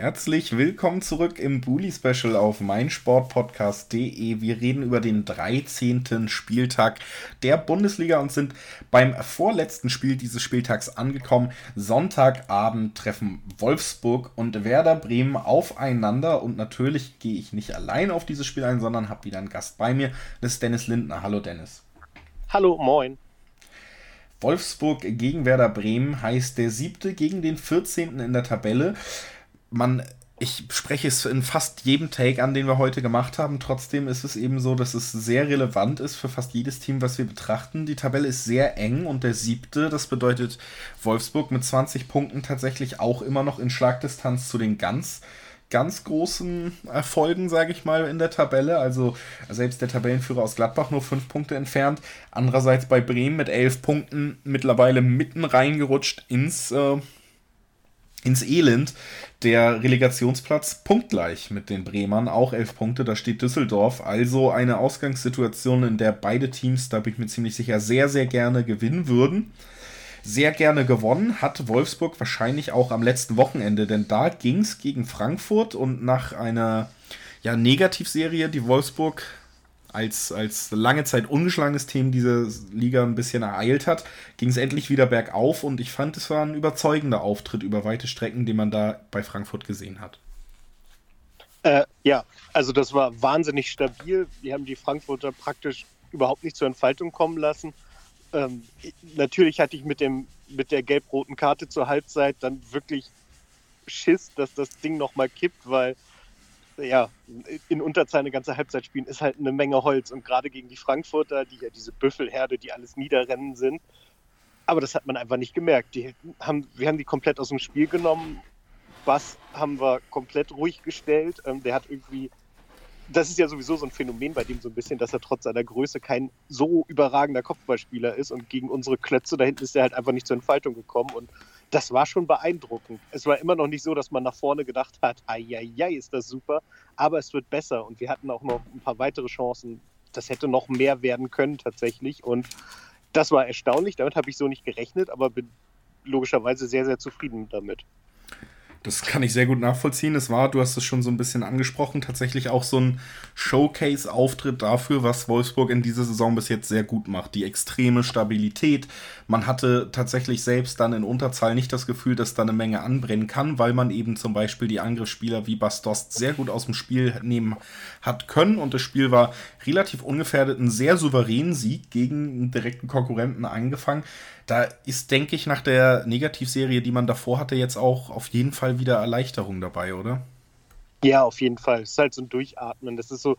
Herzlich willkommen zurück im Bully Special auf meinsportpodcast.de. Wir reden über den 13. Spieltag der Bundesliga und sind beim vorletzten Spiel dieses Spieltags angekommen. Sonntagabend treffen Wolfsburg und Werder Bremen aufeinander und natürlich gehe ich nicht allein auf dieses Spiel ein, sondern habe wieder einen Gast bei mir. Das ist Dennis Lindner. Hallo Dennis. Hallo, moin. Wolfsburg gegen Werder Bremen heißt der siebte gegen den 14. in der Tabelle man, ich spreche es in fast jedem Take an, den wir heute gemacht haben. Trotzdem ist es eben so, dass es sehr relevant ist für fast jedes Team, was wir betrachten. Die Tabelle ist sehr eng und der siebte, das bedeutet Wolfsburg mit 20 Punkten tatsächlich auch immer noch in Schlagdistanz zu den ganz ganz großen Erfolgen, sage ich mal, in der Tabelle. Also selbst der Tabellenführer aus Gladbach nur fünf Punkte entfernt. Andererseits bei Bremen mit elf Punkten mittlerweile mitten reingerutscht ins äh, ins Elend. Der Relegationsplatz punktgleich mit den Bremern, auch elf Punkte, da steht Düsseldorf. Also eine Ausgangssituation, in der beide Teams, da bin ich mir ziemlich sicher, sehr, sehr gerne gewinnen würden. Sehr gerne gewonnen hat Wolfsburg wahrscheinlich auch am letzten Wochenende, denn da ging es gegen Frankfurt und nach einer ja, Negativserie, die Wolfsburg als, als lange Zeit ungeschlagenes Team diese Liga ein bisschen ereilt hat, ging es endlich wieder bergauf und ich fand, es war ein überzeugender Auftritt über weite Strecken, den man da bei Frankfurt gesehen hat. Äh, ja, also das war wahnsinnig stabil. Wir haben die Frankfurter praktisch überhaupt nicht zur Entfaltung kommen lassen. Ähm, natürlich hatte ich mit, dem, mit der gelb-roten Karte zur Halbzeit dann wirklich Schiss, dass das Ding nochmal kippt, weil ja, in Unterzahl eine ganze Halbzeit spielen, ist halt eine Menge Holz. Und gerade gegen die Frankfurter, die ja diese Büffelherde, die alles niederrennen sind. Aber das hat man einfach nicht gemerkt. Die haben, wir haben die komplett aus dem Spiel genommen. Bass haben wir komplett ruhig gestellt. Ähm, der hat irgendwie, das ist ja sowieso so ein Phänomen bei dem so ein bisschen, dass er trotz seiner Größe kein so überragender Kopfballspieler ist. Und gegen unsere Klötze da hinten ist er halt einfach nicht zur Entfaltung gekommen. Und das war schon beeindruckend. Es war immer noch nicht so, dass man nach vorne gedacht hat, ai, ist das super, aber es wird besser und wir hatten auch noch ein paar weitere Chancen. Das hätte noch mehr werden können tatsächlich und das war erstaunlich. Damit habe ich so nicht gerechnet, aber bin logischerweise sehr, sehr zufrieden damit. Das kann ich sehr gut nachvollziehen. Es war, du hast es schon so ein bisschen angesprochen, tatsächlich auch so ein Showcase-Auftritt dafür, was Wolfsburg in dieser Saison bis jetzt sehr gut macht. Die extreme Stabilität. Man hatte tatsächlich selbst dann in Unterzahl nicht das Gefühl, dass da eine Menge anbrennen kann, weil man eben zum Beispiel die Angriffsspieler wie Bastost sehr gut aus dem Spiel nehmen hat können. Und das Spiel war relativ ungefährdet, ein sehr souveränen Sieg gegen einen direkten Konkurrenten eingefangen da ist, denke ich, nach der Negativserie, die man davor hatte, jetzt auch auf jeden Fall wieder Erleichterung dabei, oder? Ja, auf jeden Fall. Es ist halt so ein Durchatmen. Das ist so,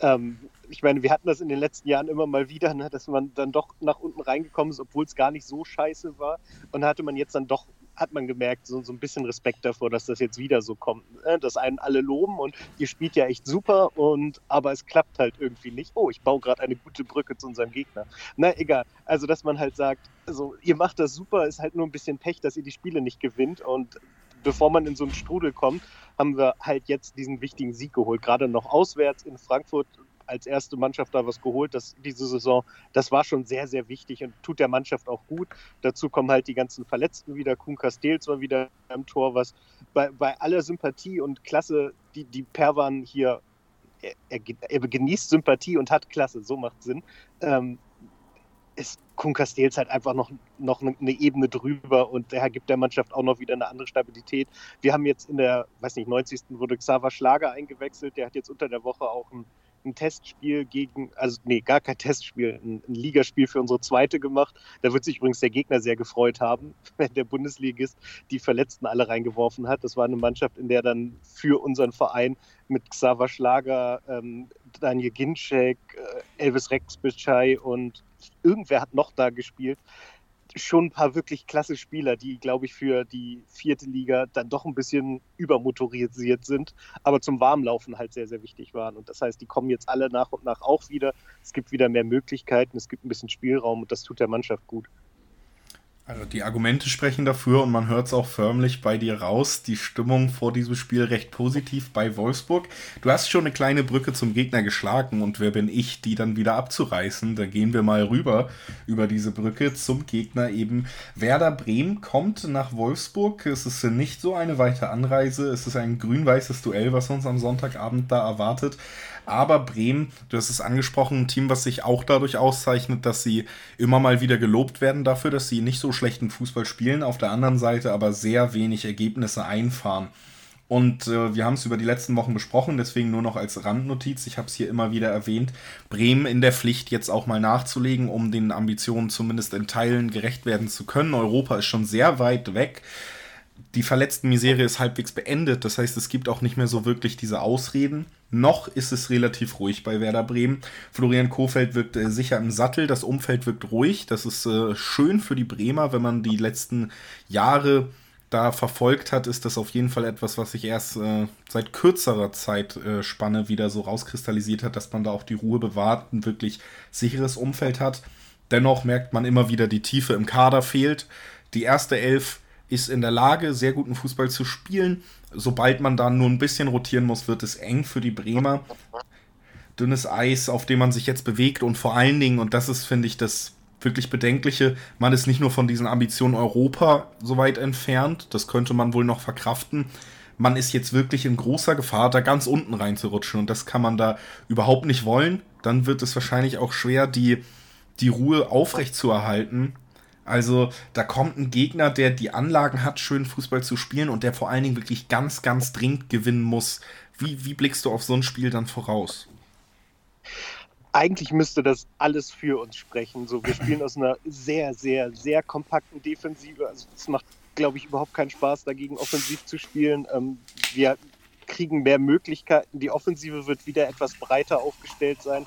ähm, ich meine, wir hatten das in den letzten Jahren immer mal wieder, ne, dass man dann doch nach unten reingekommen ist, obwohl es gar nicht so scheiße war. Und hatte man jetzt dann doch hat man gemerkt, so, so ein bisschen Respekt davor, dass das jetzt wieder so kommt. Ne? Dass einen alle loben und ihr spielt ja echt super und aber es klappt halt irgendwie nicht. Oh, ich baue gerade eine gute Brücke zu unserem Gegner. Na egal. Also dass man halt sagt, also ihr macht das super, ist halt nur ein bisschen Pech, dass ihr die Spiele nicht gewinnt und bevor man in so einen Strudel kommt, haben wir halt jetzt diesen wichtigen Sieg geholt. Gerade noch auswärts in Frankfurt als erste Mannschaft da was geholt, das, diese Saison. Das war schon sehr, sehr wichtig und tut der Mannschaft auch gut. Dazu kommen halt die ganzen Verletzten wieder. Kuhn Castells war wieder im Tor, was bei, bei aller Sympathie und Klasse, die, die Perwan hier, er, er, er, genießt Sympathie und hat Klasse, so macht Sinn. Ähm, ist Kuhn Castells halt einfach noch, noch eine Ebene drüber und der gibt der Mannschaft auch noch wieder eine andere Stabilität. Wir haben jetzt in der, weiß nicht, 90. wurde Xaver Schlager eingewechselt, der hat jetzt unter der Woche auch ein ein Testspiel gegen, also nee, gar kein Testspiel, ein, ein, Ligaspiel für unsere zweite gemacht. Da wird sich übrigens der Gegner sehr gefreut haben, wenn der Bundesligist die Verletzten alle reingeworfen hat. Das war eine Mannschaft, in der dann für unseren Verein mit Xaver Schlager, ähm, Daniel Ginczek, äh, Elvis Rexbitschei und irgendwer hat noch da gespielt schon ein paar wirklich klasse Spieler, die, glaube ich, für die vierte Liga dann doch ein bisschen übermotorisiert sind, aber zum Warmlaufen halt sehr, sehr wichtig waren. Und das heißt, die kommen jetzt alle nach und nach auch wieder. Es gibt wieder mehr Möglichkeiten, es gibt ein bisschen Spielraum und das tut der Mannschaft gut. Also die Argumente sprechen dafür und man hört es auch förmlich bei dir raus. Die Stimmung vor diesem Spiel recht positiv bei Wolfsburg. Du hast schon eine kleine Brücke zum Gegner geschlagen und wer bin ich, die dann wieder abzureißen? Da gehen wir mal rüber über diese Brücke zum Gegner eben. Werder Bremen kommt nach Wolfsburg. Es ist nicht so eine weite Anreise. Es ist ein grün-weißes Duell, was uns am Sonntagabend da erwartet. Aber Bremen, du hast es angesprochen, ein Team, was sich auch dadurch auszeichnet, dass sie immer mal wieder gelobt werden dafür, dass sie nicht so schlechten Fußball spielen, auf der anderen Seite aber sehr wenig Ergebnisse einfahren. Und äh, wir haben es über die letzten Wochen besprochen, deswegen nur noch als Randnotiz. Ich habe es hier immer wieder erwähnt. Bremen in der Pflicht, jetzt auch mal nachzulegen, um den Ambitionen zumindest in Teilen gerecht werden zu können. Europa ist schon sehr weit weg die verletzten Misere ist halbwegs beendet. Das heißt, es gibt auch nicht mehr so wirklich diese Ausreden. Noch ist es relativ ruhig bei Werder Bremen. Florian Kofeld wirkt äh, sicher im Sattel, das Umfeld wirkt ruhig. Das ist äh, schön für die Bremer, wenn man die letzten Jahre da verfolgt hat, ist das auf jeden Fall etwas, was sich erst äh, seit kürzerer Zeitspanne äh, wieder so rauskristallisiert hat, dass man da auch die Ruhe bewahrt, ein wirklich sicheres Umfeld hat. Dennoch merkt man immer wieder, die Tiefe im Kader fehlt. Die erste Elf ist in der Lage, sehr guten Fußball zu spielen. Sobald man da nur ein bisschen rotieren muss, wird es eng für die Bremer. Dünnes Eis, auf dem man sich jetzt bewegt und vor allen Dingen, und das ist, finde ich, das wirklich Bedenkliche, man ist nicht nur von diesen Ambitionen Europa so weit entfernt, das könnte man wohl noch verkraften. Man ist jetzt wirklich in großer Gefahr, da ganz unten reinzurutschen und das kann man da überhaupt nicht wollen. Dann wird es wahrscheinlich auch schwer, die, die Ruhe aufrechtzuerhalten also da kommt ein Gegner, der die Anlagen hat, schön Fußball zu spielen und der vor allen Dingen wirklich ganz, ganz dringend gewinnen muss. Wie, wie blickst du auf so ein Spiel dann voraus? Eigentlich müsste das alles für uns sprechen. So, wir spielen aus einer sehr, sehr, sehr kompakten Defensive. Also es macht, glaube ich, überhaupt keinen Spaß, dagegen offensiv zu spielen. Ähm, wir kriegen mehr Möglichkeiten. Die Offensive wird wieder etwas breiter aufgestellt sein.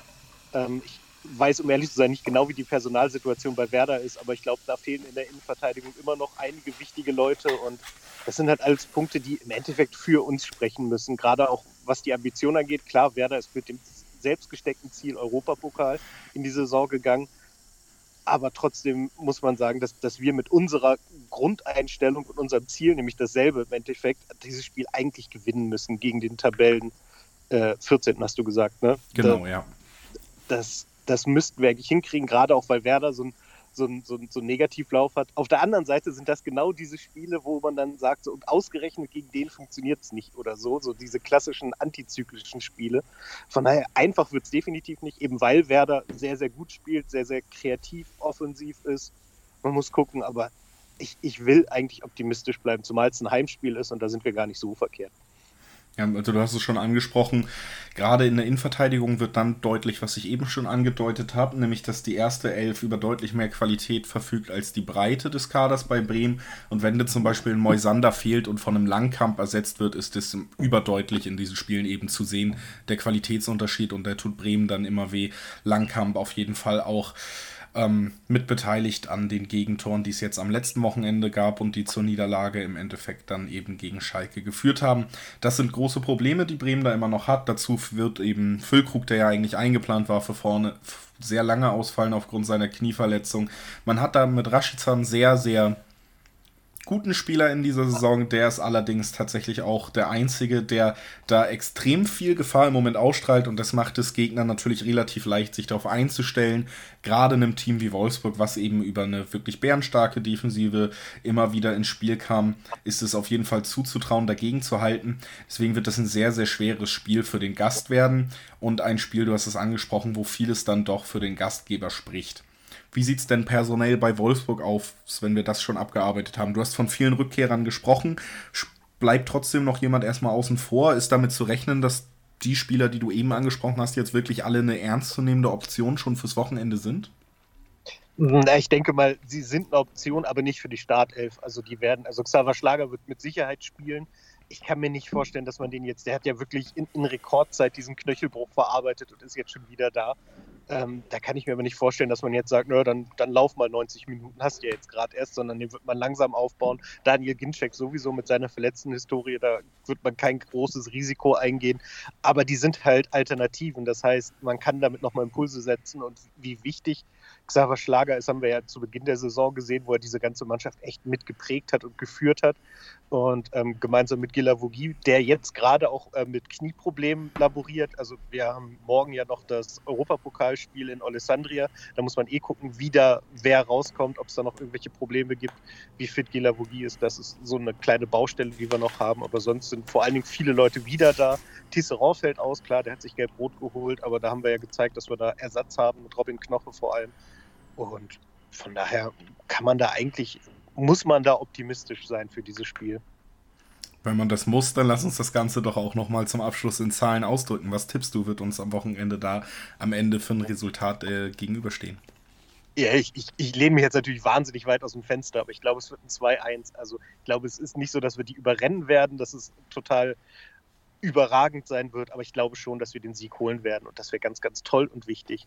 Ähm, ich weiß, um ehrlich zu sein, nicht genau, wie die Personalsituation bei Werder ist, aber ich glaube, da fehlen in der Innenverteidigung immer noch einige wichtige Leute und das sind halt alles Punkte, die im Endeffekt für uns sprechen müssen. Gerade auch was die Ambition angeht. Klar, Werder ist mit dem selbstgesteckten Ziel Europapokal in die Saison gegangen. Aber trotzdem muss man sagen, dass, dass wir mit unserer Grundeinstellung und unserem Ziel, nämlich dasselbe im Endeffekt, dieses Spiel eigentlich gewinnen müssen gegen den Tabellen äh, 14. hast du gesagt, ne? Genau, da, ja. Das, das müssten wir eigentlich hinkriegen, gerade auch weil Werder so ein so ein, so, ein, so Negativlauf hat. Auf der anderen Seite sind das genau diese Spiele, wo man dann sagt, so, ausgerechnet gegen den funktioniert es nicht oder so, so diese klassischen antizyklischen Spiele. Von daher einfach wird es definitiv nicht, eben weil Werder sehr, sehr gut spielt, sehr, sehr kreativ, offensiv ist. Man muss gucken, aber ich, ich will eigentlich optimistisch bleiben, zumal es ein Heimspiel ist und da sind wir gar nicht so verkehrt. Ja, also du hast es schon angesprochen, gerade in der Innenverteidigung wird dann deutlich, was ich eben schon angedeutet habe, nämlich dass die erste Elf über deutlich mehr Qualität verfügt als die Breite des Kaders bei Bremen. Und wenn dir zum Beispiel ein Moisander fehlt und von einem Langkamp ersetzt wird, ist es überdeutlich in diesen Spielen eben zu sehen, der Qualitätsunterschied und der tut Bremen dann immer weh. Langkamp auf jeden Fall auch ähm, mitbeteiligt an den Gegentoren, die es jetzt am letzten Wochenende gab und die zur Niederlage im Endeffekt dann eben gegen Schalke geführt haben. Das sind große Probleme, die Bremen da immer noch hat. Dazu wird eben Füllkrug, der ja eigentlich eingeplant war für vorne, sehr lange ausfallen aufgrund seiner Knieverletzung. Man hat da mit Raschizan sehr, sehr guten Spieler in dieser Saison. Der ist allerdings tatsächlich auch der einzige, der da extrem viel Gefahr im Moment ausstrahlt und das macht es Gegnern natürlich relativ leicht, sich darauf einzustellen. Gerade in einem Team wie Wolfsburg, was eben über eine wirklich bärenstarke Defensive immer wieder ins Spiel kam, ist es auf jeden Fall zuzutrauen, dagegen zu halten. Deswegen wird das ein sehr, sehr schweres Spiel für den Gast werden und ein Spiel, du hast es angesprochen, wo vieles dann doch für den Gastgeber spricht. Wie sieht es denn personell bei Wolfsburg auf, wenn wir das schon abgearbeitet haben? Du hast von vielen Rückkehrern gesprochen. Bleibt trotzdem noch jemand erstmal außen vor? Ist damit zu rechnen, dass die Spieler, die du eben angesprochen hast, jetzt wirklich alle eine ernstzunehmende Option schon fürs Wochenende sind? Ich denke mal, sie sind eine Option, aber nicht für die Startelf. Also die werden, also Xaver Schlager wird mit Sicherheit spielen. Ich kann mir nicht vorstellen, dass man den jetzt, der hat ja wirklich in, in Rekordzeit diesen Knöchelbruch verarbeitet und ist jetzt schon wieder da. Ähm, da kann ich mir aber nicht vorstellen, dass man jetzt sagt, nö, dann, dann lauf mal 90 Minuten, hast du ja jetzt gerade erst, sondern den wird man langsam aufbauen. Daniel Ginczek sowieso mit seiner verletzten Historie, da wird man kein großes Risiko eingehen. Aber die sind halt Alternativen. Das heißt, man kann damit nochmal Impulse setzen und wie wichtig Xaver Schlager ist, haben wir ja zu Beginn der Saison gesehen, wo er diese ganze Mannschaft echt mitgeprägt hat und geführt hat. Und ähm, gemeinsam mit Gila Vogie, der jetzt gerade auch äh, mit Knieproblemen laboriert. Also wir haben morgen ja noch das Europapokalspiel in Alessandria. Da muss man eh gucken, wie da wer rauskommt, ob es da noch irgendwelche Probleme gibt, wie fit Gila Vogie ist. Das ist so eine kleine Baustelle, die wir noch haben. Aber sonst sind vor allen Dingen viele Leute wieder da. Tisserand fällt aus, klar, der hat sich gelb-rot geholt, aber da haben wir ja gezeigt, dass wir da Ersatz haben mit Robin Knoche vor allem. Und von daher kann man da eigentlich, muss man da optimistisch sein für dieses Spiel. Wenn man das muss, dann lass uns das Ganze doch auch nochmal zum Abschluss in Zahlen ausdrücken. Was tippst du, wird uns am Wochenende da am Ende für ein Resultat äh, gegenüberstehen? Ja, ich, ich, ich lehne mich jetzt natürlich wahnsinnig weit aus dem Fenster, aber ich glaube, es wird ein 2-1. Also ich glaube, es ist nicht so, dass wir die überrennen werden, dass es total überragend sein wird, aber ich glaube schon, dass wir den Sieg holen werden und das wäre ganz, ganz toll und wichtig.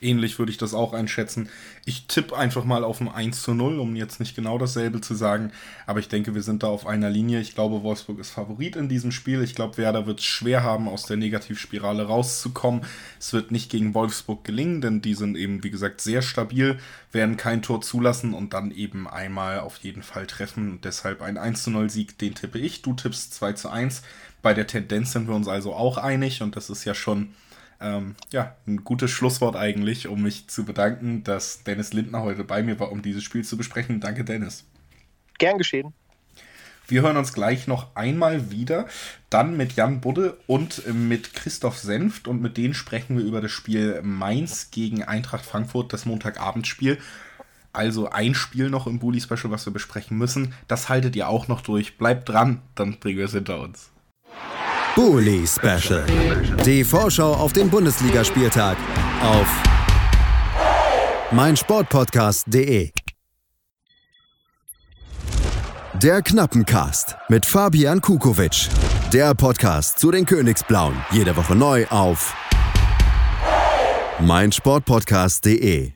Ähnlich würde ich das auch einschätzen. Ich tippe einfach mal auf ein 1 zu 0, um jetzt nicht genau dasselbe zu sagen. Aber ich denke, wir sind da auf einer Linie. Ich glaube, Wolfsburg ist Favorit in diesem Spiel. Ich glaube, Werder wird es schwer haben, aus der Negativspirale rauszukommen. Es wird nicht gegen Wolfsburg gelingen, denn die sind eben, wie gesagt, sehr stabil, werden kein Tor zulassen und dann eben einmal auf jeden Fall treffen. Und deshalb ein 1 zu 0 Sieg, den tippe ich. Du tippst 2 zu 1. Bei der Tendenz sind wir uns also auch einig und das ist ja schon ähm, ja, ein gutes Schlusswort eigentlich, um mich zu bedanken, dass Dennis Lindner heute bei mir war, um dieses Spiel zu besprechen. Danke, Dennis. Gern geschehen. Wir hören uns gleich noch einmal wieder, dann mit Jan Budde und mit Christoph Senft und mit denen sprechen wir über das Spiel Mainz gegen Eintracht Frankfurt, das Montagabendspiel. Also ein Spiel noch im Bully Special, was wir besprechen müssen. Das haltet ihr auch noch durch. Bleibt dran, dann bringen wir es hinter uns. Bully Special. Die Vorschau auf den Bundesligaspieltag auf meinsportpodcast.de. Der Knappencast mit Fabian Kukowitsch. Der Podcast zu den Königsblauen. Jede Woche neu auf meinsportpodcast.de.